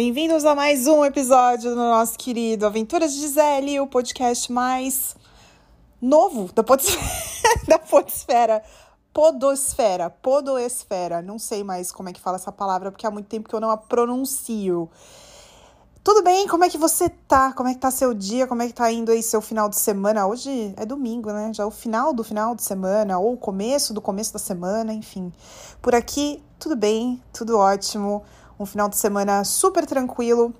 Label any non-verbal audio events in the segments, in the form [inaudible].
Bem-vindos a mais um episódio do nosso querido Aventuras de Gisele, o podcast mais novo da podesfera, [laughs] da podosfera, podoesfera. Não sei mais como é que fala essa palavra, porque há muito tempo que eu não a pronuncio. Tudo bem? Como é que você tá? Como é que tá seu dia? Como é que tá indo aí seu final de semana? Hoje é domingo, né? Já é o final do final de semana, ou o começo do começo da semana, enfim. Por aqui, tudo bem, tudo ótimo. Um final de semana super tranquilo,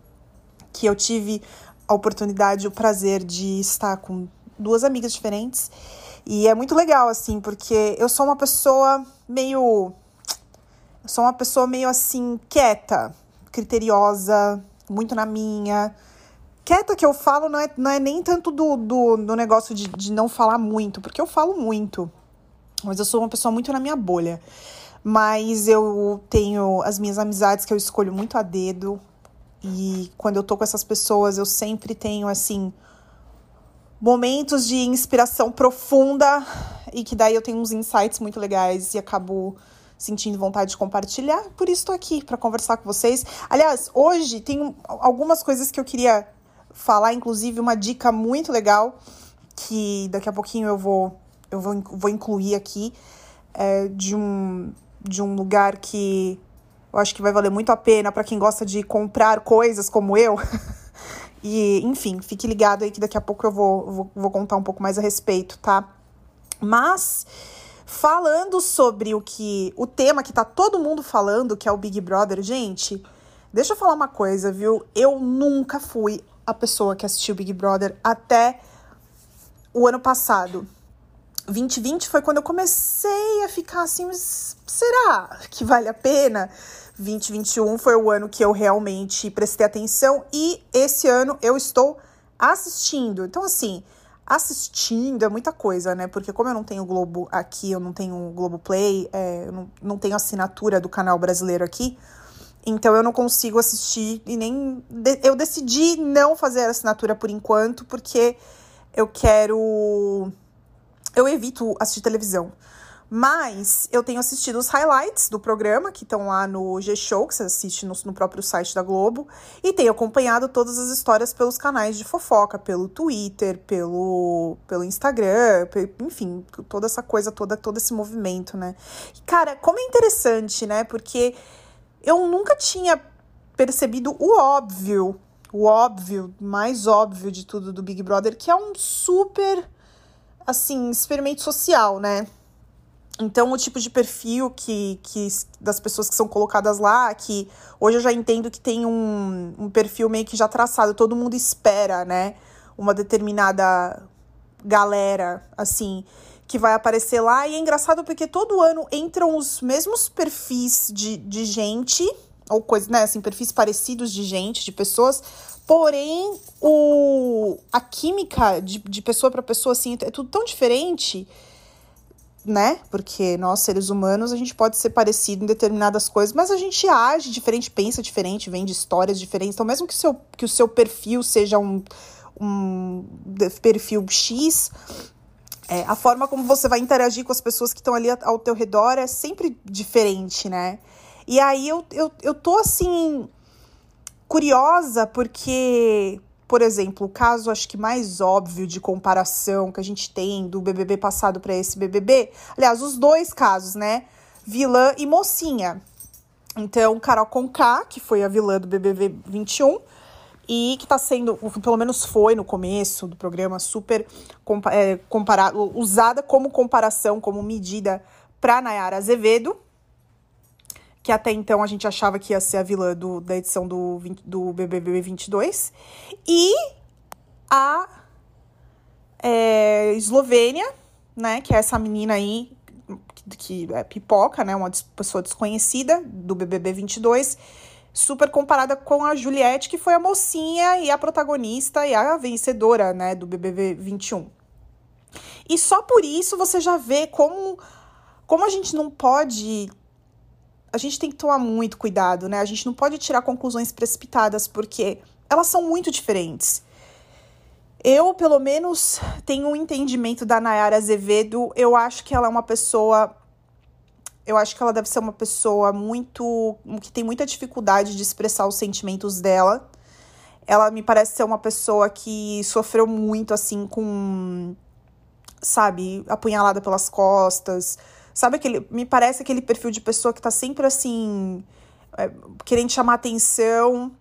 que eu tive a oportunidade, o prazer de estar com duas amigas diferentes. E é muito legal, assim, porque eu sou uma pessoa meio. Eu sou uma pessoa meio assim, quieta, criteriosa, muito na minha. Quieta que eu falo não é, não é nem tanto do, do, do negócio de, de não falar muito, porque eu falo muito. Mas eu sou uma pessoa muito na minha bolha. Mas eu tenho as minhas amizades que eu escolho muito a dedo. E quando eu tô com essas pessoas, eu sempre tenho, assim, momentos de inspiração profunda e que daí eu tenho uns insights muito legais e acabo sentindo vontade de compartilhar. Por isso estou aqui para conversar com vocês. Aliás, hoje tem algumas coisas que eu queria falar, inclusive uma dica muito legal que daqui a pouquinho eu vou eu vou, vou incluir aqui é, de um de um lugar que eu acho que vai valer muito a pena para quem gosta de comprar coisas como eu. [laughs] e, enfim, fique ligado aí que daqui a pouco eu vou, vou, vou contar um pouco mais a respeito, tá? Mas falando sobre o que o tema que tá todo mundo falando, que é o Big Brother, gente, deixa eu falar uma coisa, viu? Eu nunca fui a pessoa que assistiu Big Brother até o ano passado. 2020 foi quando eu comecei a ficar assim, será que vale a pena? 2021 foi o ano que eu realmente prestei atenção e esse ano eu estou assistindo. Então, assim, assistindo é muita coisa, né? Porque como eu não tenho Globo aqui, eu não tenho Globo Play, é, eu não, não tenho assinatura do canal brasileiro aqui, então eu não consigo assistir e nem. Eu decidi não fazer a assinatura por enquanto, porque eu quero eu evito assistir televisão. Mas eu tenho assistido os highlights do programa, que estão lá no G-Show, que você assiste no, no, próprio site da Globo, e tenho acompanhado todas as histórias pelos canais de fofoca, pelo Twitter, pelo, pelo Instagram, enfim, toda essa coisa toda, todo esse movimento, né? Cara, como é interessante, né? Porque eu nunca tinha percebido o óbvio, o óbvio, mais óbvio de tudo do Big Brother, que é um super assim, experimento social, né? Então, o tipo de perfil que, que das pessoas que são colocadas lá, que hoje eu já entendo que tem um, um perfil meio que já traçado, todo mundo espera, né? Uma determinada galera, assim, que vai aparecer lá. E é engraçado porque todo ano entram os mesmos perfis de, de gente, ou coisas, né, assim, perfis parecidos de gente, de pessoas, Porém, o, a química de, de pessoa para pessoa, assim, é tudo tão diferente, né? Porque nós, seres humanos, a gente pode ser parecido em determinadas coisas, mas a gente age diferente, pensa diferente, vem de histórias diferentes. Então, mesmo que, seu, que o seu perfil seja um, um perfil X, é, a forma como você vai interagir com as pessoas que estão ali ao teu redor é sempre diferente, né? E aí eu, eu, eu tô assim curiosa porque, por exemplo, o caso acho que mais óbvio de comparação que a gente tem do BBB passado para esse BBB, aliás, os dois casos, né? Vilã e mocinha. Então, Carol Conká, que foi a vilã do BBB 21, e que está sendo, pelo menos foi no começo do programa, super é, comparado, usada como comparação, como medida para Nayara Azevedo, que até então a gente achava que ia ser a vilã do, da edição do, do BBB 22, e a é, Eslovênia, né, que é essa menina aí que, que é pipoca, né, uma pessoa desconhecida do BBB 22, super comparada com a Juliette, que foi a mocinha e a protagonista e a vencedora, né, do BBB 21. E só por isso você já vê como como a gente não pode a gente tem que tomar muito cuidado, né? A gente não pode tirar conclusões precipitadas, porque elas são muito diferentes. Eu, pelo menos, tenho um entendimento da Nayara Azevedo. Eu acho que ela é uma pessoa Eu acho que ela deve ser uma pessoa muito. que tem muita dificuldade de expressar os sentimentos dela. Ela me parece ser uma pessoa que sofreu muito, assim, com. Sabe, apunhalada pelas costas. Sabe aquele. Me parece aquele perfil de pessoa que tá sempre assim. É, querendo chamar atenção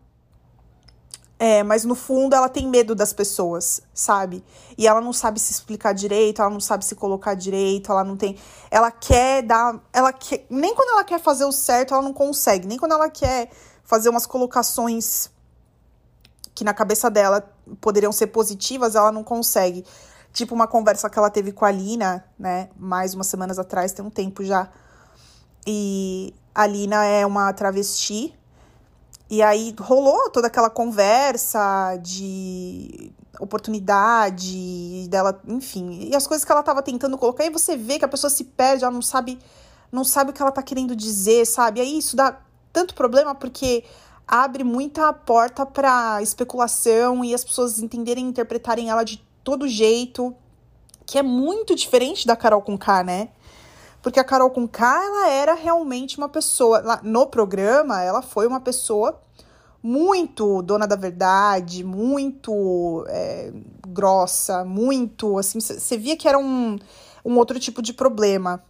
é, mas no fundo ela tem medo das pessoas, sabe? E ela não sabe se explicar direito, ela não sabe se colocar direito, ela não tem. Ela quer dar. Ela quer. Nem quando ela quer fazer o certo, ela não consegue. Nem quando ela quer fazer umas colocações que na cabeça dela poderiam ser positivas, ela não consegue. Tipo uma conversa que ela teve com a Lina, né? Mais umas semanas atrás, tem um tempo já. E a Lina é uma travesti e aí rolou toda aquela conversa de oportunidade dela, enfim, e as coisas que ela tava tentando colocar, e você vê que a pessoa se perde, ela não sabe, não sabe o que ela tá querendo dizer, sabe? Aí isso dá tanto problema porque abre muita porta para especulação e as pessoas entenderem, interpretarem ela de todo jeito, que é muito diferente da Carol com K, né? Porque a Carol com K, ela era realmente uma pessoa. Lá no programa, ela foi uma pessoa muito dona da verdade, muito é, grossa, muito assim. Você via que era um, um outro tipo de problema.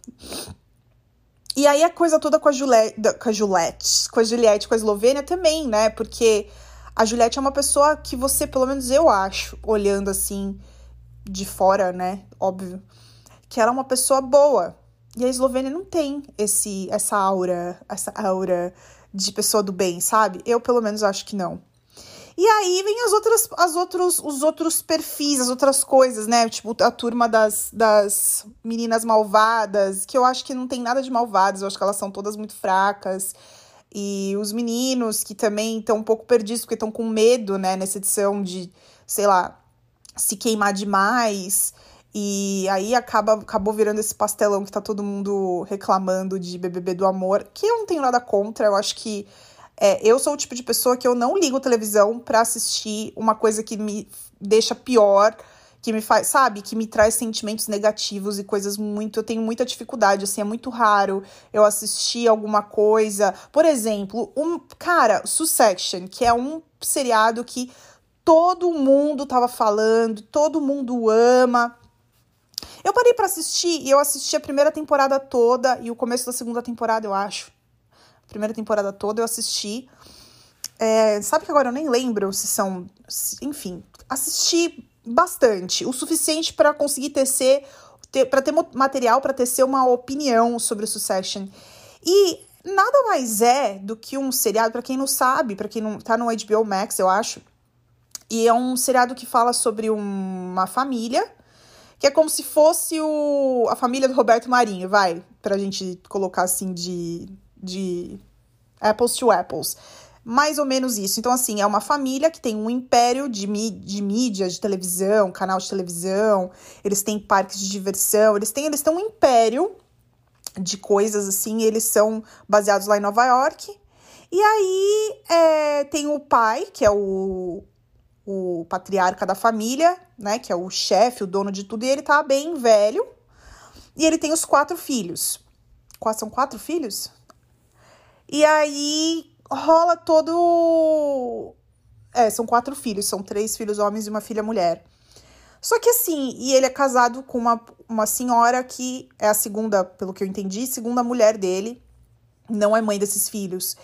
E aí a coisa toda com a Juliette, com a Juliette, com a Juliette, com a Eslovênia também, né? Porque a Juliette é uma pessoa que você, pelo menos eu acho, olhando assim de fora, né? Óbvio, que ela é uma pessoa boa. E a Eslovênia não tem esse essa aura, essa aura de pessoa do bem, sabe? Eu pelo menos acho que não. E aí vem as outras, as outros, os outros perfis, as outras coisas, né? Tipo, a turma das, das meninas malvadas, que eu acho que não tem nada de malvadas, eu acho que elas são todas muito fracas. E os meninos que também estão um pouco perdidos, porque estão com medo, né, nessa edição de, sei lá, se queimar demais. E aí acaba, acabou virando esse pastelão que tá todo mundo reclamando de BBB do amor, que eu não tenho nada contra, eu acho que é, eu sou o tipo de pessoa que eu não ligo televisão para assistir uma coisa que me deixa pior, que me faz, sabe, que me traz sentimentos negativos e coisas muito. Eu tenho muita dificuldade, assim, é muito raro eu assistir alguma coisa. Por exemplo, um. Cara, Succession, que é um seriado que todo mundo tava falando, todo mundo ama. Eu parei para assistir e eu assisti a primeira temporada toda e o começo da segunda temporada, eu acho. A primeira temporada toda eu assisti. É, sabe que agora eu nem lembro se são. Enfim, assisti bastante. O suficiente para conseguir tecer. Ter, para ter material para tecer uma opinião sobre o Succession. E nada mais é do que um seriado, para quem não sabe, para quem não tá no HBO Max, eu acho. E é um seriado que fala sobre uma família que é como se fosse o, a família do Roberto Marinho, vai, pra gente colocar assim de, de apples to apples. Mais ou menos isso. Então, assim, é uma família que tem um império de, de mídia, de televisão, canal de televisão, eles têm parques de diversão, eles têm, eles têm um império de coisas assim, eles são baseados lá em Nova York. E aí é, tem o pai, que é o, o patriarca da família, né, que é o chefe, o dono de tudo, e ele tá bem velho. E ele tem os quatro filhos. Quais são quatro filhos? E aí rola todo. É, são quatro filhos, são três filhos homens e uma filha mulher. Só que assim, e ele é casado com uma, uma senhora que é a segunda, pelo que eu entendi, segunda mulher dele, não é mãe desses filhos.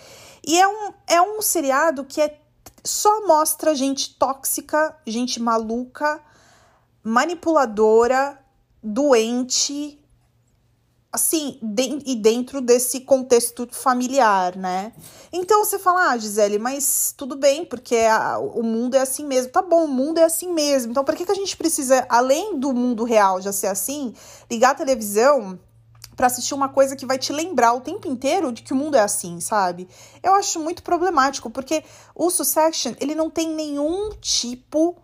E é um, é um seriado que é só mostra gente tóxica, gente maluca, manipuladora, doente, assim, de, e dentro desse contexto familiar, né? Então você fala, ah, Gisele, mas tudo bem, porque a, o mundo é assim mesmo. Tá bom, o mundo é assim mesmo. Então, por que, que a gente precisa, além do mundo real já ser assim, ligar a televisão para assistir uma coisa que vai te lembrar o tempo inteiro de que o mundo é assim, sabe? Eu acho muito problemático, porque o Succession, ele não tem nenhum tipo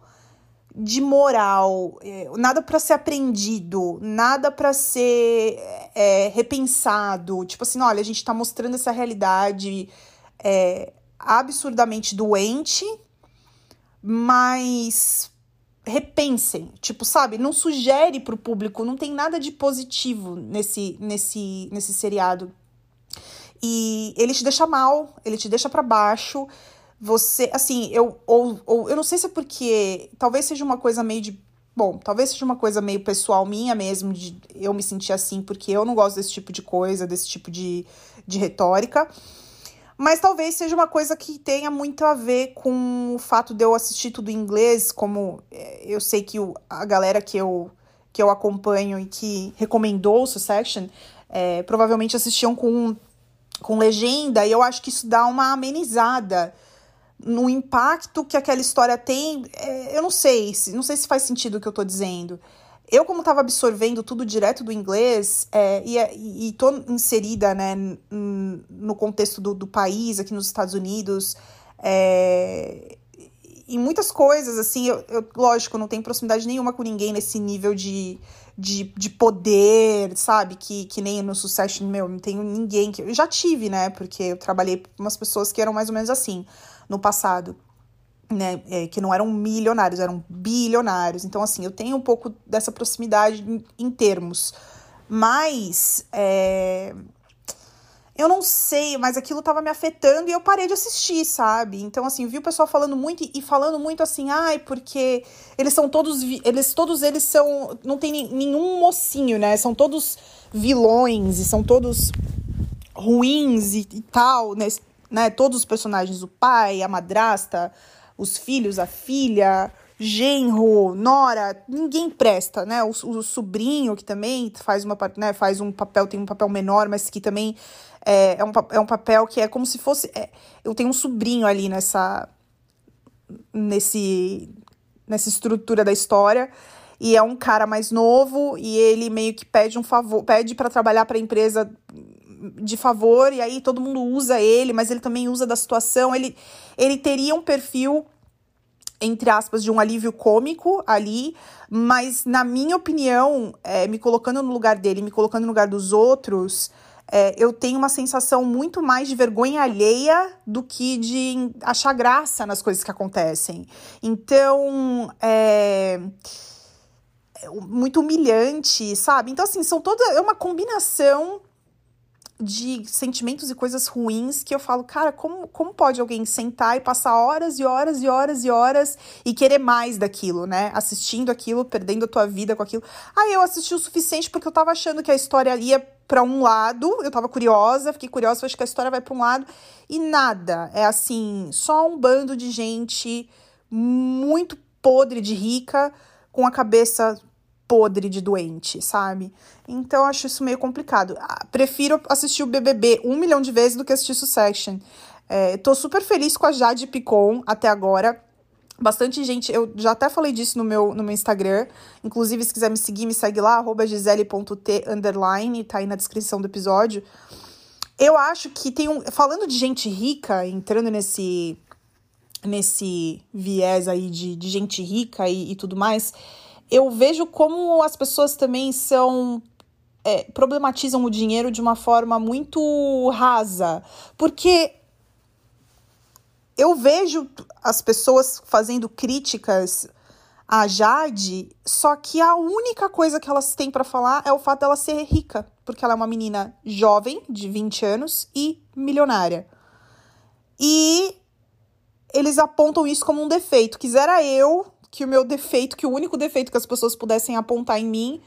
de moral, é, nada para ser aprendido, nada para ser é, repensado. Tipo assim, olha, a gente tá mostrando essa realidade é, absurdamente doente, mas repensem, tipo, sabe? Não sugere pro público, não tem nada de positivo nesse nesse nesse seriado e ele te deixa mal, ele te deixa para baixo. Você, assim, eu ou, ou eu não sei se é porque talvez seja uma coisa meio de Bom, talvez seja uma coisa meio pessoal minha mesmo, de eu me sentir assim, porque eu não gosto desse tipo de coisa, desse tipo de, de retórica. Mas talvez seja uma coisa que tenha muito a ver com o fato de eu assistir tudo em inglês, como é, eu sei que o, a galera que eu, que eu acompanho e que recomendou o Succession é, provavelmente assistiam com, com legenda, e eu acho que isso dá uma amenizada no impacto que aquela história tem. É, eu não sei, não sei se faz sentido o que eu tô dizendo eu, como estava absorvendo tudo direto do inglês, é, e, e tô inserida né, no contexto do, do país, aqui nos Estados Unidos, é, em muitas coisas, assim, eu, eu, lógico, não tenho proximidade nenhuma com ninguém nesse nível de, de, de poder, sabe? Que, que nem no Succession, meu, não tenho ninguém que. Eu já tive, né? Porque eu trabalhei com umas pessoas que eram mais ou menos assim no passado né, é, que não eram milionários, eram bilionários. Então, assim, eu tenho um pouco dessa proximidade em, em termos. Mas é, eu não sei, mas aquilo tava me afetando e eu parei de assistir, sabe? Então, assim, vi o pessoal falando muito e falando muito assim, ai, porque eles são todos. Eles, todos eles são. Não tem nenhum mocinho, né? São todos vilões e são todos ruins e, e tal, né? Né? Todos os personagens, o pai, a madrasta, os filhos, a filha, genro, nora, ninguém presta, né? O, o sobrinho que também faz uma, né, faz um papel, tem um papel menor, mas que também é, é, um, é um papel que é como se fosse. É, eu tenho um sobrinho ali nessa. nesse. nessa estrutura da história. E é um cara mais novo e ele meio que pede um favor, pede para trabalhar para a empresa de favor, e aí todo mundo usa ele, mas ele também usa da situação. Ele, ele teria um perfil, entre aspas, de um alívio cômico ali, mas na minha opinião, é, me colocando no lugar dele, me colocando no lugar dos outros. É, eu tenho uma sensação muito mais de vergonha alheia do que de achar graça nas coisas que acontecem. Então, é muito humilhante, sabe? Então, assim, são toda. É uma combinação de sentimentos e coisas ruins que eu falo, cara, como, como pode alguém sentar e passar horas e horas e horas e horas e querer mais daquilo, né? Assistindo aquilo, perdendo a tua vida com aquilo. Aí eu assisti o suficiente porque eu tava achando que a história ia para um lado, eu tava curiosa, fiquei curiosa, acho que a história vai para um lado e nada. É assim, só um bando de gente muito podre de rica com a cabeça podre de doente, sabe? Então acho isso meio complicado. Ah, prefiro assistir o BBB um milhão de vezes do que assistir Succession. É, tô super feliz com a Jade Picon até agora. Bastante gente, eu já até falei disso no meu, no meu Instagram. Inclusive, se quiser me seguir, me segue lá, gisele.t underline, tá aí na descrição do episódio. Eu acho que tem um. Falando de gente rica, entrando nesse, nesse viés aí de, de gente rica e, e tudo mais, eu vejo como as pessoas também são é, problematizam o dinheiro de uma forma muito rasa. Porque eu vejo as pessoas fazendo críticas a Jade, só que a única coisa que elas têm para falar é o fato dela ser rica, porque ela é uma menina jovem, de 20 anos e milionária. E eles apontam isso como um defeito. Quisera eu que o meu defeito, que o único defeito que as pessoas pudessem apontar em mim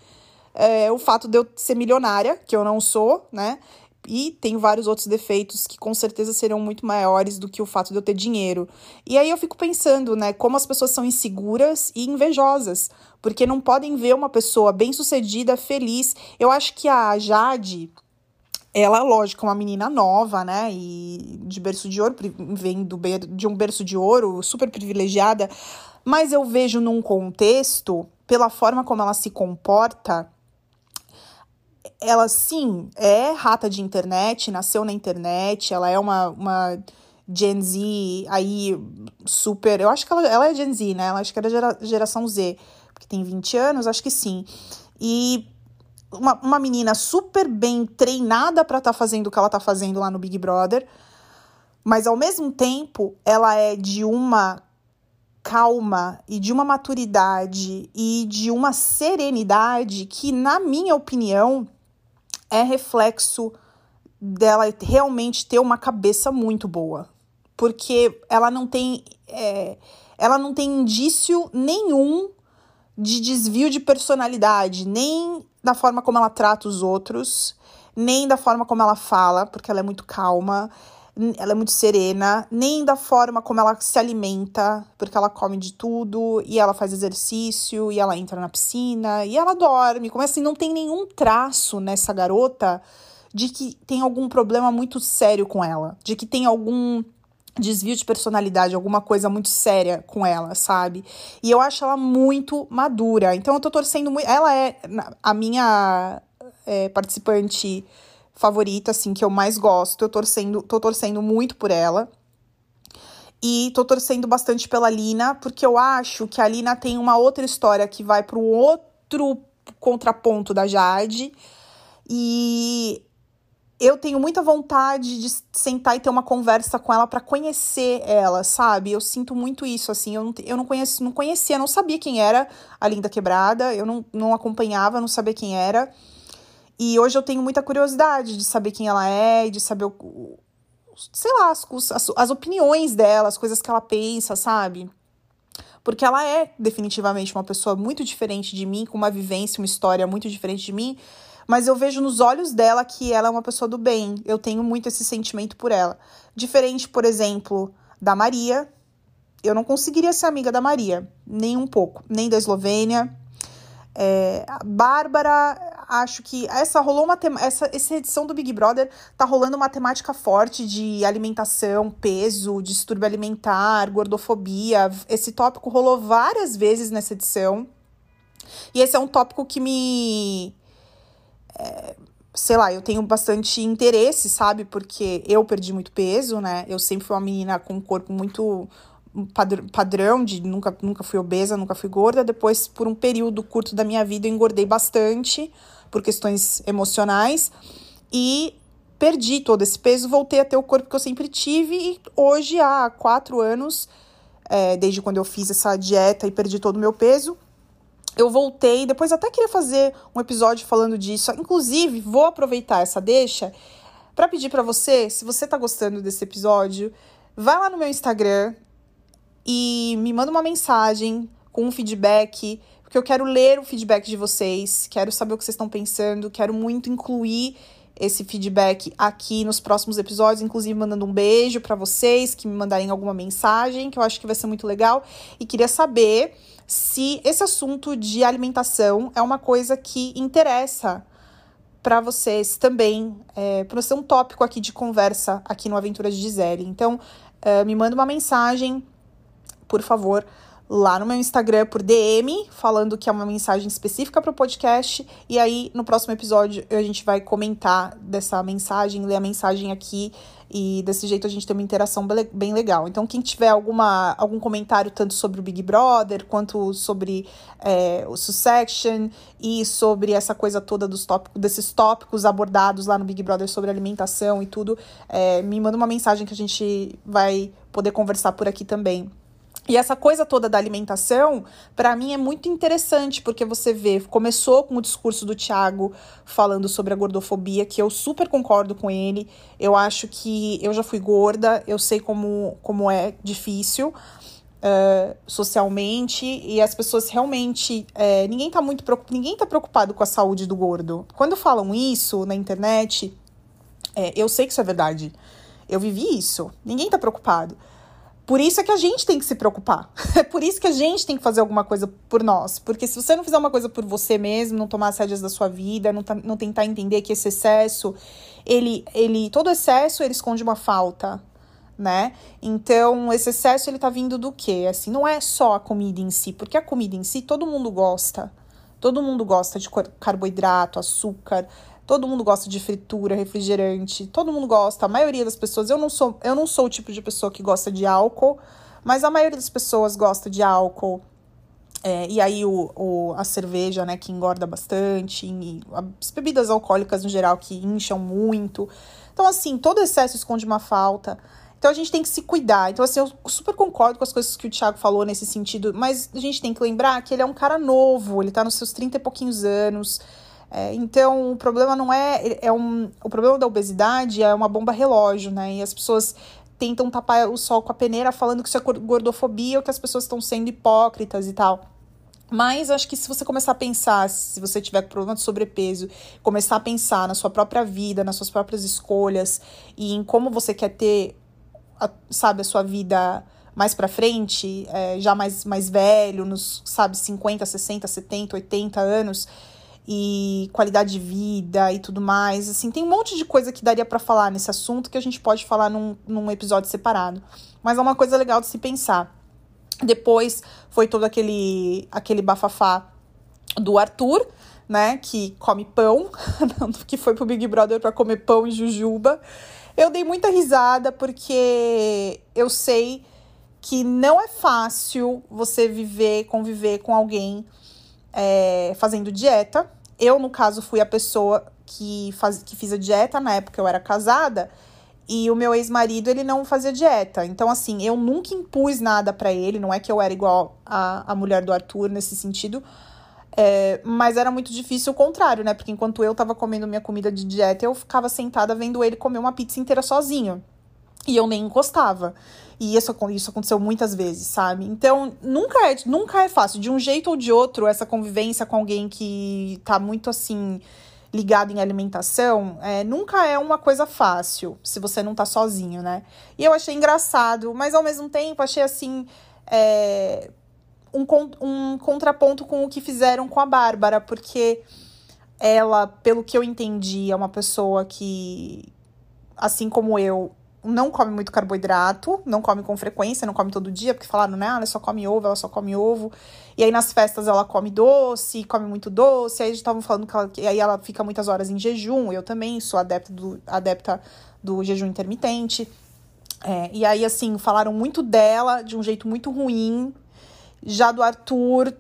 é o fato de eu ser milionária, que eu não sou, né? E tenho vários outros defeitos que com certeza serão muito maiores do que o fato de eu ter dinheiro. E aí eu fico pensando, né, como as pessoas são inseguras e invejosas, porque não podem ver uma pessoa bem-sucedida, feliz. Eu acho que a Jade, ela, lógico, é uma menina nova, né? E de berço de ouro, vem do, de um berço de ouro, super privilegiada. Mas eu vejo num contexto, pela forma como ela se comporta, ela sim é rata de internet, nasceu na internet, ela é uma, uma Gen Z aí super. Eu acho que ela, ela é Gen Z, né? Ela acho que era gera, geração Z, porque tem 20 anos, acho que sim. E uma, uma menina super bem treinada para estar tá fazendo o que ela tá fazendo lá no Big Brother, mas ao mesmo tempo ela é de uma calma e de uma maturidade e de uma serenidade que, na minha opinião, é reflexo dela realmente ter uma cabeça muito boa. Porque ela não tem. É, ela não tem indício nenhum de desvio de personalidade, nem da forma como ela trata os outros, nem da forma como ela fala, porque ela é muito calma, ela é muito serena, nem da forma como ela se alimenta, porque ela come de tudo, e ela faz exercício, e ela entra na piscina, e ela dorme. Como assim, não tem nenhum traço nessa garota de que tem algum problema muito sério com ela, de que tem algum desvio de personalidade, alguma coisa muito séria com ela, sabe? E eu acho ela muito madura. Então eu tô torcendo muito. Ela é a minha é, participante favorita, assim, que eu mais gosto. Eu torcendo, tô torcendo muito por ela. E tô torcendo bastante pela Lina, porque eu acho que a Lina tem uma outra história que vai para um outro contraponto da Jade. E eu tenho muita vontade de sentar e ter uma conversa com ela para conhecer ela, sabe? Eu sinto muito isso, assim. Eu não, eu não, não conhecia, não sabia quem era a Linda Quebrada, eu não, não acompanhava, não sabia quem era. E hoje eu tenho muita curiosidade de saber quem ela é de saber o, sei lá, as, as, as opiniões dela, as coisas que ela pensa, sabe? Porque ela é definitivamente uma pessoa muito diferente de mim, com uma vivência, uma história muito diferente de mim mas eu vejo nos olhos dela que ela é uma pessoa do bem. Eu tenho muito esse sentimento por ela. Diferente, por exemplo, da Maria. Eu não conseguiria ser amiga da Maria, nem um pouco, nem da Eslovênia. É, a Bárbara, acho que essa rolou uma essa, essa edição do Big Brother tá rolando uma temática forte de alimentação, peso, distúrbio alimentar, gordofobia. Esse tópico rolou várias vezes nessa edição. E esse é um tópico que me é, sei lá, eu tenho bastante interesse, sabe? Porque eu perdi muito peso, né? Eu sempre fui uma menina com um corpo muito padrão de nunca, nunca fui obesa, nunca fui gorda. Depois, por um período curto da minha vida, eu engordei bastante por questões emocionais e perdi todo esse peso, voltei a ter o corpo que eu sempre tive e hoje, há quatro anos, é, desde quando eu fiz essa dieta e perdi todo o meu peso, eu voltei, depois até queria fazer um episódio falando disso. Inclusive, vou aproveitar essa deixa para pedir para você, se você tá gostando desse episódio, vai lá no meu Instagram e me manda uma mensagem com um feedback, porque eu quero ler o feedback de vocês, quero saber o que vocês estão pensando, quero muito incluir esse feedback aqui nos próximos episódios, inclusive mandando um beijo para vocês que me mandarem alguma mensagem, que eu acho que vai ser muito legal e queria saber se esse assunto de alimentação é uma coisa que interessa para vocês também, é, para ser um tópico aqui de conversa aqui no Aventuras de Gisele. Então, é, me manda uma mensagem, por favor, lá no meu Instagram por DM, falando que é uma mensagem específica para o podcast. E aí, no próximo episódio, a gente vai comentar dessa mensagem, ler a mensagem aqui. E desse jeito a gente tem uma interação bem legal. Então, quem tiver alguma, algum comentário, tanto sobre o Big Brother, quanto sobre é, o Succession e sobre essa coisa toda dos tópicos, desses tópicos abordados lá no Big Brother sobre alimentação e tudo, é, me manda uma mensagem que a gente vai poder conversar por aqui também. E essa coisa toda da alimentação, para mim é muito interessante, porque você vê, começou com o discurso do Tiago falando sobre a gordofobia, que eu super concordo com ele. Eu acho que eu já fui gorda, eu sei como, como é difícil uh, socialmente, e as pessoas realmente. É, ninguém tá muito ninguém tá preocupado com a saúde do gordo. Quando falam isso na internet, é, eu sei que isso é verdade. Eu vivi isso. Ninguém tá preocupado. Por isso é que a gente tem que se preocupar. [laughs] É por isso que a gente tem que fazer alguma coisa por nós. Porque se você não fizer uma coisa por você mesmo, não tomar as rédeas da sua vida, não, tá, não tentar entender que esse excesso, ele, ele, todo excesso, ele esconde uma falta, né? Então, esse excesso, ele tá vindo do quê? Assim, não é só a comida em si, porque a comida em si, todo mundo gosta. Todo mundo gosta de carboidrato, açúcar, Todo mundo gosta de fritura, refrigerante, todo mundo gosta. A maioria das pessoas, eu não sou, eu não sou o tipo de pessoa que gosta de álcool, mas a maioria das pessoas gosta de álcool. É, e aí o, o, a cerveja, né, que engorda bastante, e as bebidas alcoólicas no geral que incham muito. Então, assim, todo excesso esconde uma falta. Então a gente tem que se cuidar. Então, assim, eu super concordo com as coisas que o Thiago falou nesse sentido, mas a gente tem que lembrar que ele é um cara novo, ele tá nos seus 30 e pouquinhos anos. É, então, o problema não é, é um, o problema da obesidade é uma bomba relógio, né? E as pessoas tentam tapar o sol com a peneira falando que isso é gordofobia ou que as pessoas estão sendo hipócritas e tal. Mas acho que se você começar a pensar, se você tiver problema de sobrepeso, começar a pensar na sua própria vida, nas suas próprias escolhas e em como você quer ter, a, sabe, a sua vida mais para frente, é, já mais, mais velho, nos, sabe, 50, 60, 70, 80 anos, e qualidade de vida e tudo mais. Assim, tem um monte de coisa que daria para falar nesse assunto que a gente pode falar num, num episódio separado. Mas é uma coisa legal de se pensar. Depois foi todo aquele, aquele bafafá do Arthur, né, que come pão, [laughs] que foi pro Big Brother para comer pão e jujuba. Eu dei muita risada porque eu sei que não é fácil você viver, conviver com alguém é, fazendo dieta. Eu, no caso, fui a pessoa que, faz, que fiz a dieta na época eu era casada. E o meu ex-marido, ele não fazia dieta. Então, assim, eu nunca impus nada para ele. Não é que eu era igual a, a mulher do Arthur nesse sentido. É, mas era muito difícil o contrário, né? Porque enquanto eu tava comendo minha comida de dieta, eu ficava sentada vendo ele comer uma pizza inteira sozinho. E eu nem encostava. E isso, isso aconteceu muitas vezes, sabe? Então, nunca é, nunca é fácil. De um jeito ou de outro, essa convivência com alguém que tá muito assim ligado em alimentação, é, nunca é uma coisa fácil, se você não tá sozinho, né? E eu achei engraçado, mas ao mesmo tempo achei assim. É, um, um contraponto com o que fizeram com a Bárbara, porque ela, pelo que eu entendi, é uma pessoa que, assim como eu, não come muito carboidrato, não come com frequência, não come todo dia, porque falaram, né? Ah, ela só come ovo, ela só come ovo. E aí nas festas ela come doce, come muito doce. Aí estavam falando que, ela, aí ela fica muitas horas em jejum. Eu também sou adepta do, adepta do jejum intermitente. É, e aí, assim, falaram muito dela de um jeito muito ruim. Já do Arthur,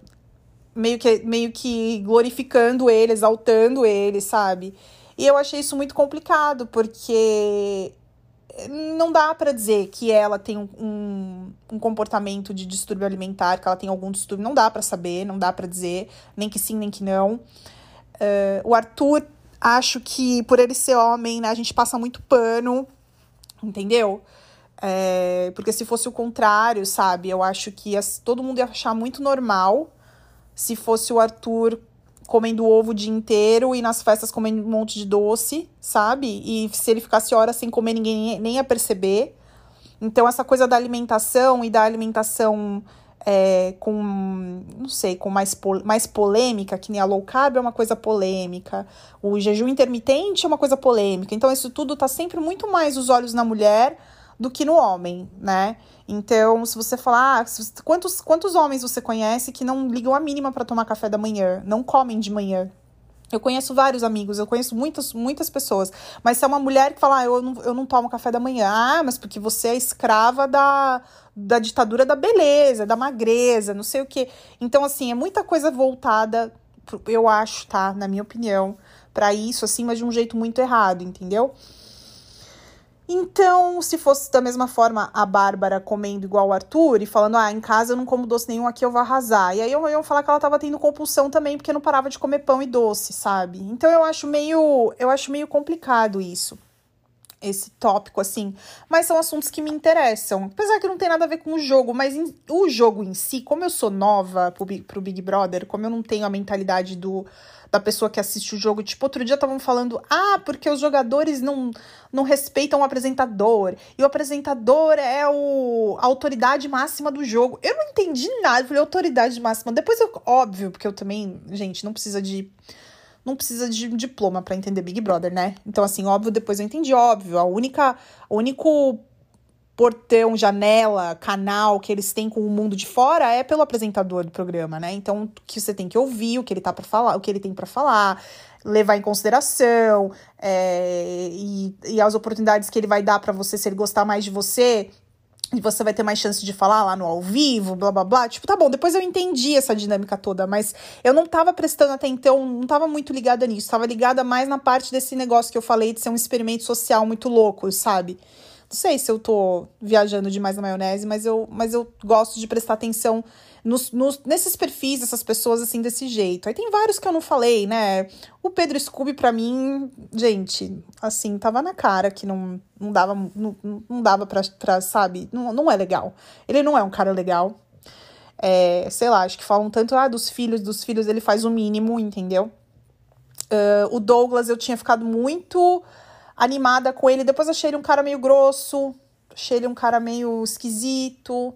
meio que, meio que glorificando ele, exaltando ele, sabe? E eu achei isso muito complicado, porque não dá para dizer que ela tem um, um, comportamento de distúrbio alimentar, que ela tem algum distúrbio, não dá para saber, não dá para dizer, nem que sim, nem que não. Uh, o Arthur, acho que por ele ser homem, né, a gente passa muito pano, entendeu? É, porque se fosse o contrário, sabe, eu acho que ia, todo mundo ia achar muito normal se fosse o Arthur comendo ovo o dia inteiro e nas festas comendo um monte de doce, sabe? E se ele ficasse horas sem comer, ninguém nem ia perceber. Então, essa coisa da alimentação e da alimentação é, com, não sei, com mais, mais polêmica, que nem a low carb é uma coisa polêmica, o jejum intermitente é uma coisa polêmica. Então, isso tudo tá sempre muito mais os olhos na mulher do que no homem, né? Então, se você falar, ah, quantos, quantos homens você conhece que não ligam a mínima para tomar café da manhã, não comem de manhã? Eu conheço vários amigos, eu conheço muitas, muitas pessoas. Mas se é uma mulher que fala, ah, eu não, eu não tomo café da manhã, ah, mas porque você é escrava da, da ditadura da beleza, da magreza, não sei o quê. Então, assim, é muita coisa voltada, eu acho, tá? Na minha opinião, para isso, assim, mas de um jeito muito errado, entendeu? Então, se fosse da mesma forma a Bárbara comendo igual o Arthur e falando, ah, em casa eu não como doce nenhum, aqui eu vou arrasar. E aí eu ia falar que ela tava tendo compulsão também, porque não parava de comer pão e doce, sabe? Então eu acho meio, eu acho meio complicado isso. Esse tópico, assim. Mas são assuntos que me interessam. Apesar que não tem nada a ver com o jogo, mas em, o jogo em si, como eu sou nova pro, pro Big Brother, como eu não tenho a mentalidade do da pessoa que assiste o jogo. Tipo, outro dia estavam falando, ah, porque os jogadores não, não respeitam o apresentador. E o apresentador é o, a autoridade máxima do jogo. Eu não entendi nada. Eu falei, autoridade máxima. Depois eu, óbvio, porque eu também, gente, não precisa de. Não precisa de diploma para entender Big Brother, né? Então, assim, óbvio, depois eu entendi, óbvio. A única. O único portão, janela, canal que eles têm com o mundo de fora é pelo apresentador do programa, né? Então, que você tem que ouvir o que ele tá para falar, o que ele tem para falar, levar em consideração é, e, e as oportunidades que ele vai dar para você se ele gostar mais de você. E você vai ter mais chance de falar lá no ao vivo, blá blá blá. Tipo, tá bom, depois eu entendi essa dinâmica toda, mas eu não tava prestando atenção, não tava muito ligada nisso. Tava ligada mais na parte desse negócio que eu falei de ser um experimento social muito louco, sabe? Sei se eu tô viajando demais na maionese, mas eu, mas eu gosto de prestar atenção nos, nos, nesses perfis dessas pessoas assim desse jeito. Aí tem vários que eu não falei, né? O Pedro Scooby, para mim, gente, assim, tava na cara que não, não dava, não, não dava pra, pra sabe? Não, não é legal. Ele não é um cara legal. É, sei lá, acho que falam tanto ah, dos filhos, dos filhos, ele faz o mínimo, entendeu? Uh, o Douglas, eu tinha ficado muito animada com ele. Depois achei ele um cara meio grosso, achei ele um cara meio esquisito.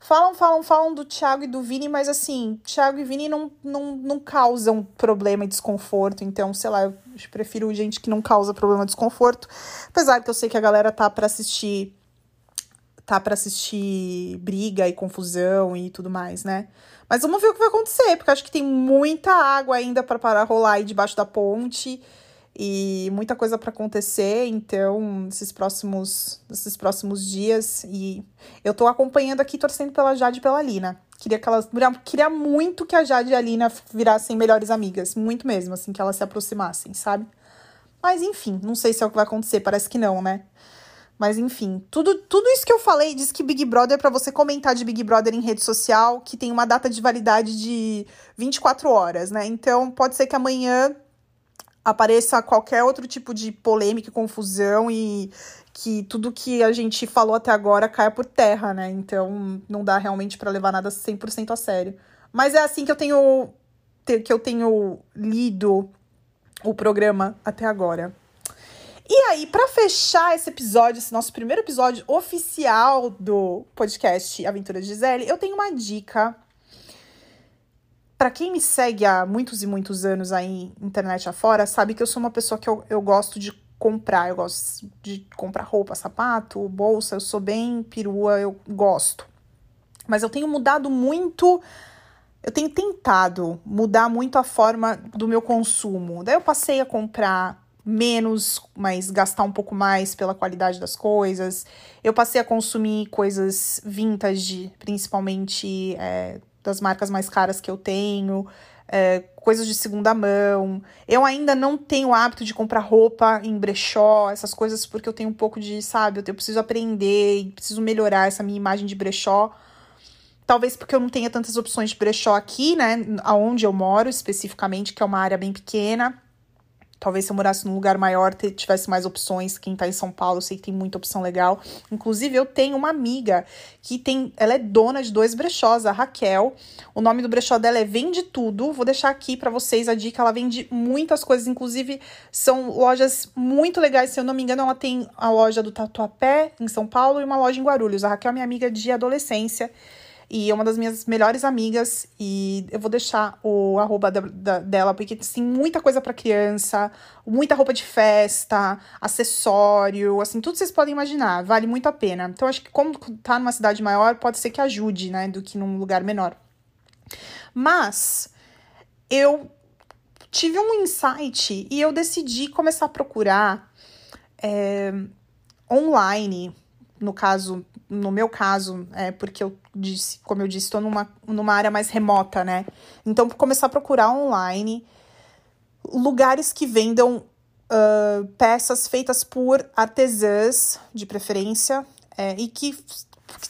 Falam, falam, falam do Thiago e do Vini, mas assim, Thiago e Vini não, não, não causam problema e desconforto. Então, sei lá, eu prefiro gente que não causa problema e desconforto. Apesar que eu sei que a galera tá para assistir. Tá para assistir briga e confusão e tudo mais, né? Mas vamos ver o que vai acontecer, porque acho que tem muita água ainda para parar rolar aí debaixo da ponte e muita coisa para acontecer, então, nesses próximos, nesses próximos dias. E eu tô acompanhando aqui, torcendo pela Jade e pela Lina. Queria que elas. Queria muito que a Jade e a Lina virassem melhores amigas. Muito mesmo, assim, que elas se aproximassem, sabe? Mas enfim, não sei se é o que vai acontecer, parece que não, né? Mas enfim, tudo, tudo isso que eu falei diz que Big Brother é para você comentar de Big Brother em rede social, que tem uma data de validade de 24 horas, né? Então pode ser que amanhã apareça qualquer outro tipo de polêmica, confusão e que tudo que a gente falou até agora caia por terra, né? Então não dá realmente para levar nada 100% a sério. Mas é assim que eu tenho que eu tenho lido o programa até agora. E aí, para fechar esse episódio, esse nosso primeiro episódio oficial do podcast Aventura de Gisele, eu tenho uma dica para quem me segue há muitos e muitos anos aí, internet afora, sabe que eu sou uma pessoa que eu, eu gosto de comprar. Eu gosto de comprar roupa, sapato, bolsa. Eu sou bem perua, eu gosto. Mas eu tenho mudado muito. Eu tenho tentado mudar muito a forma do meu consumo. Daí eu passei a comprar menos, mas gastar um pouco mais pela qualidade das coisas. Eu passei a consumir coisas vintage, principalmente é, das marcas mais caras que eu tenho, é, coisas de segunda mão. Eu ainda não tenho o hábito de comprar roupa em brechó, essas coisas, porque eu tenho um pouco de, sabe, eu preciso aprender, preciso melhorar essa minha imagem de brechó. Talvez porque eu não tenha tantas opções de brechó aqui, né, aonde eu moro especificamente, que é uma área bem pequena. Talvez se eu morasse num lugar maior tivesse mais opções. Quem tá em São Paulo, eu sei que tem muita opção legal. Inclusive, eu tenho uma amiga que tem. Ela é dona de dois brechós, a Raquel. O nome do brechó dela é Vende Tudo. Vou deixar aqui para vocês a dica. Ela vende muitas coisas, inclusive são lojas muito legais. Se eu não me engano, ela tem a loja do Tatuapé, em São Paulo, e uma loja em Guarulhos. A Raquel é minha amiga de adolescência. E é uma das minhas melhores amigas. E eu vou deixar o arroba da, da, dela, porque tem muita coisa para criança, muita roupa de festa, acessório, assim, tudo vocês podem imaginar. Vale muito a pena. Então, acho que como tá numa cidade maior, pode ser que ajude, né? Do que num lugar menor. Mas eu tive um insight e eu decidi começar a procurar é, online no caso, no meu caso, é porque eu disse, como eu disse, estou numa, numa área mais remota, né? Então, começar a procurar online lugares que vendam uh, peças feitas por artesãs, de preferência, é, e que,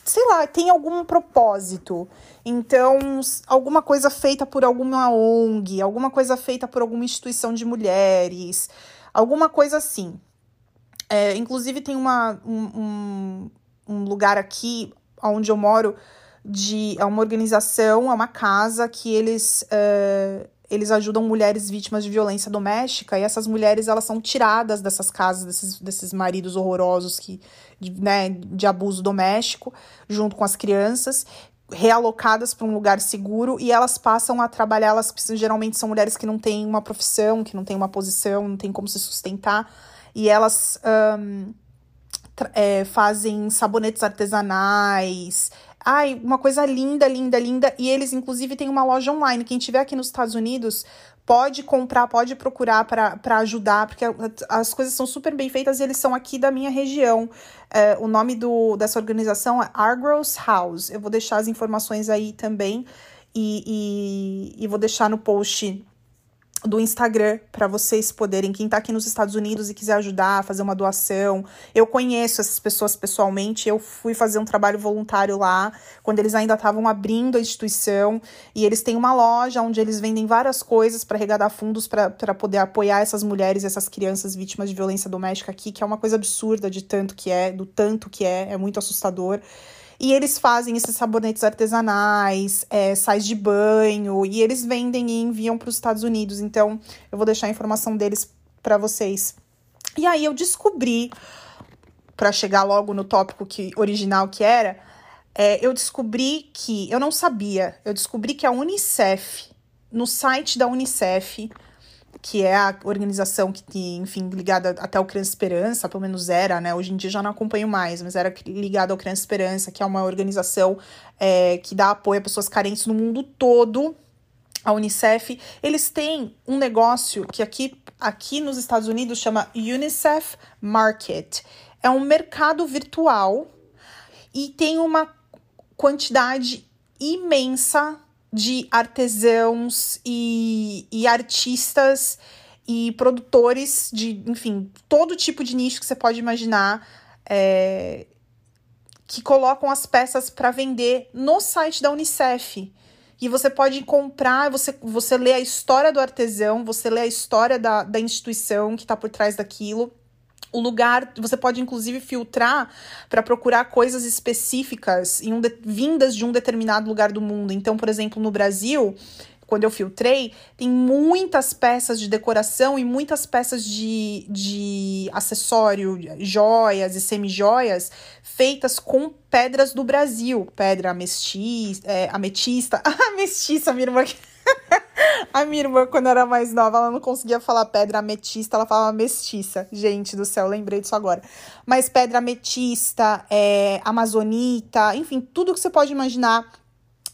sei lá, tem algum propósito. Então, alguma coisa feita por alguma ONG, alguma coisa feita por alguma instituição de mulheres, alguma coisa assim. É, inclusive, tem uma, um, um, lugar aqui onde eu moro, de é uma organização, é uma casa que eles, é, eles ajudam mulheres vítimas de violência doméstica e essas mulheres elas são tiradas dessas casas, desses, desses maridos horrorosos que, de, né, de abuso doméstico, junto com as crianças realocadas para um lugar seguro e elas passam a trabalhar, elas geralmente são mulheres que não têm uma profissão, que não têm uma posição, não têm como se sustentar e elas um, é, fazem sabonetes artesanais. Ai, uma coisa linda, linda, linda. E eles, inclusive, têm uma loja online. Quem estiver aqui nos Estados Unidos pode comprar, pode procurar para ajudar, porque as coisas são super bem feitas e eles são aqui da minha região. É, o nome do, dessa organização é Argos House. Eu vou deixar as informações aí também e, e, e vou deixar no post do Instagram para vocês poderem, quem tá aqui nos Estados Unidos e quiser ajudar, fazer uma doação. Eu conheço essas pessoas pessoalmente, eu fui fazer um trabalho voluntário lá, quando eles ainda estavam abrindo a instituição, e eles têm uma loja onde eles vendem várias coisas para arrecadar fundos para poder apoiar essas mulheres, essas crianças vítimas de violência doméstica aqui, que é uma coisa absurda de tanto que é, do tanto que é, é muito assustador. E eles fazem esses sabonetes artesanais, é, sais de banho, e eles vendem e enviam para os Estados Unidos. Então, eu vou deixar a informação deles para vocês. E aí eu descobri, para chegar logo no tópico que original que era, é, eu descobri que eu não sabia. Eu descobri que a Unicef, no site da Unicef, que é a organização que, enfim, ligada até o Criança Esperança, pelo menos era, né? Hoje em dia já não acompanho mais, mas era ligada ao Criança Esperança, que é uma organização é, que dá apoio a pessoas carentes no mundo todo. A Unicef, eles têm um negócio que aqui, aqui nos Estados Unidos chama Unicef Market. É um mercado virtual e tem uma quantidade imensa de artesãos e, e artistas e produtores de, enfim, todo tipo de nicho que você pode imaginar, é, que colocam as peças para vender no site da Unicef. E você pode comprar, você, você lê a história do artesão, você lê a história da, da instituição que está por trás daquilo o lugar, você pode inclusive filtrar para procurar coisas específicas um de, vindas de um determinado lugar do mundo. Então, por exemplo, no Brasil, quando eu filtrei, tem muitas peças de decoração e muitas peças de, de acessório, joias e semi-joias feitas com pedras do Brasil. Pedra ametista, é, ametista, [laughs] ametista, minha irmã. [laughs] A minha irmã, quando era mais nova, ela não conseguia falar pedra ametista, ela falava mestiça. Gente do céu, lembrei disso agora. Mas pedra ametista, é, amazonita, enfim, tudo que você pode imaginar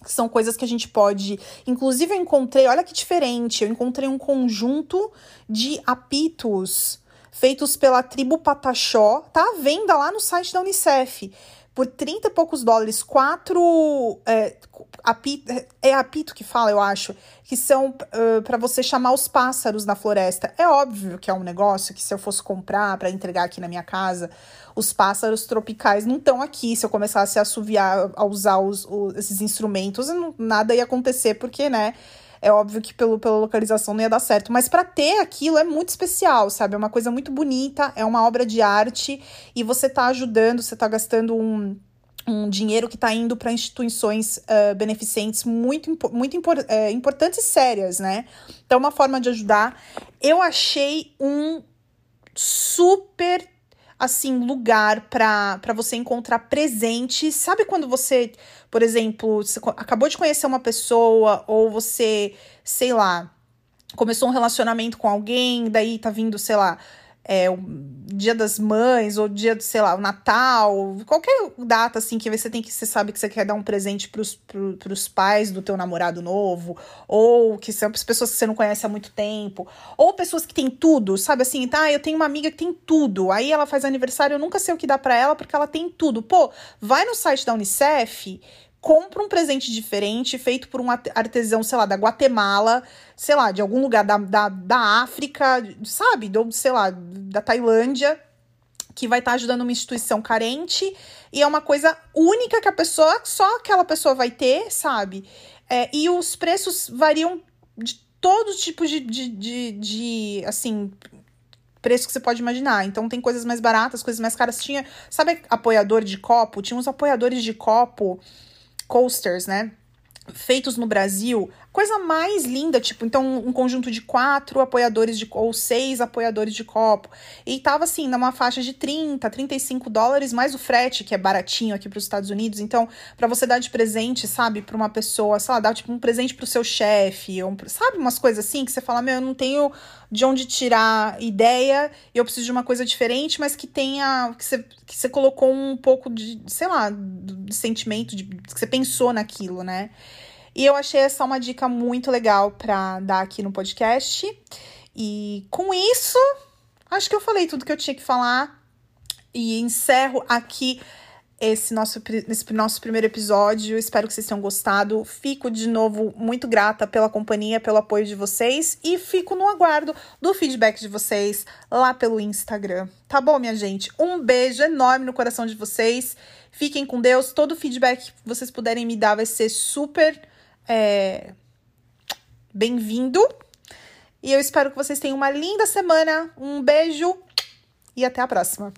que são coisas que a gente pode. Inclusive, eu encontrei, olha que diferente, eu encontrei um conjunto de apitos feitos pela tribo Pataxó, tá à venda lá no site da Unicef por 30 e poucos dólares, quatro. É, apito, é apito que fala, eu acho, que são uh, para você chamar os pássaros na floresta. É óbvio que é um negócio que, se eu fosse comprar para entregar aqui na minha casa, os pássaros tropicais não estão aqui. Se eu começasse a assoviar, a usar os, os, esses instrumentos, não, nada ia acontecer, porque, né? É óbvio que pelo, pela localização não ia dar certo, mas para ter aquilo é muito especial, sabe? É uma coisa muito bonita, é uma obra de arte e você tá ajudando, você tá gastando um um dinheiro que está indo para instituições uh, beneficentes muito, muito impor, importantes e sérias, né? Então, uma forma de ajudar. Eu achei um super assim lugar para você encontrar presentes. Sabe quando você, por exemplo, você acabou de conhecer uma pessoa ou você, sei lá, começou um relacionamento com alguém, daí tá vindo, sei lá, é, o dia das mães, ou dia, sei lá, o Natal, qualquer data assim que você tem que você sabe que você quer dar um presente pros, pro, pros pais do teu namorado novo, ou que são pessoas que você não conhece há muito tempo, ou pessoas que têm tudo, sabe assim, tá? Eu tenho uma amiga que tem tudo, aí ela faz aniversário, eu nunca sei o que dá para ela porque ela tem tudo. Pô, vai no site da Unicef compra um presente diferente, feito por um artesão, sei lá, da Guatemala, sei lá, de algum lugar da, da, da África, sabe? Do, sei lá, da Tailândia, que vai estar tá ajudando uma instituição carente. E é uma coisa única que a pessoa, só aquela pessoa vai ter, sabe? É, e os preços variam de todo tipo de, de, de, de assim, preço que você pode imaginar. Então tem coisas mais baratas, coisas mais caras. Tinha, sabe apoiador de copo? Tinha uns apoiadores de copo coasters, né? Feitos no Brasil, coisa mais linda, tipo, então um conjunto de quatro apoiadores de ou seis apoiadores de copo. E tava assim, numa faixa de 30, 35 dólares, mais o frete, que é baratinho aqui para os Estados Unidos. Então, para você dar de presente, sabe, para uma pessoa, sei lá, dar tipo um presente pro seu chefe, um, sabe, umas coisas assim que você fala, meu, eu não tenho de onde tirar ideia, eu preciso de uma coisa diferente, mas que tenha. que você, que você colocou um pouco de, sei lá, de sentimento, de, que você pensou naquilo, né? E eu achei essa uma dica muito legal para dar aqui no podcast. E com isso, acho que eu falei tudo que eu tinha que falar. E encerro aqui esse nosso, esse nosso primeiro episódio. Espero que vocês tenham gostado. Fico de novo muito grata pela companhia, pelo apoio de vocês e fico no aguardo do feedback de vocês lá pelo Instagram. Tá bom, minha gente? Um beijo enorme no coração de vocês. Fiquem com Deus. Todo feedback que vocês puderem me dar vai ser super é, bem-vindo. E eu espero que vocês tenham uma linda semana. Um beijo e até a próxima.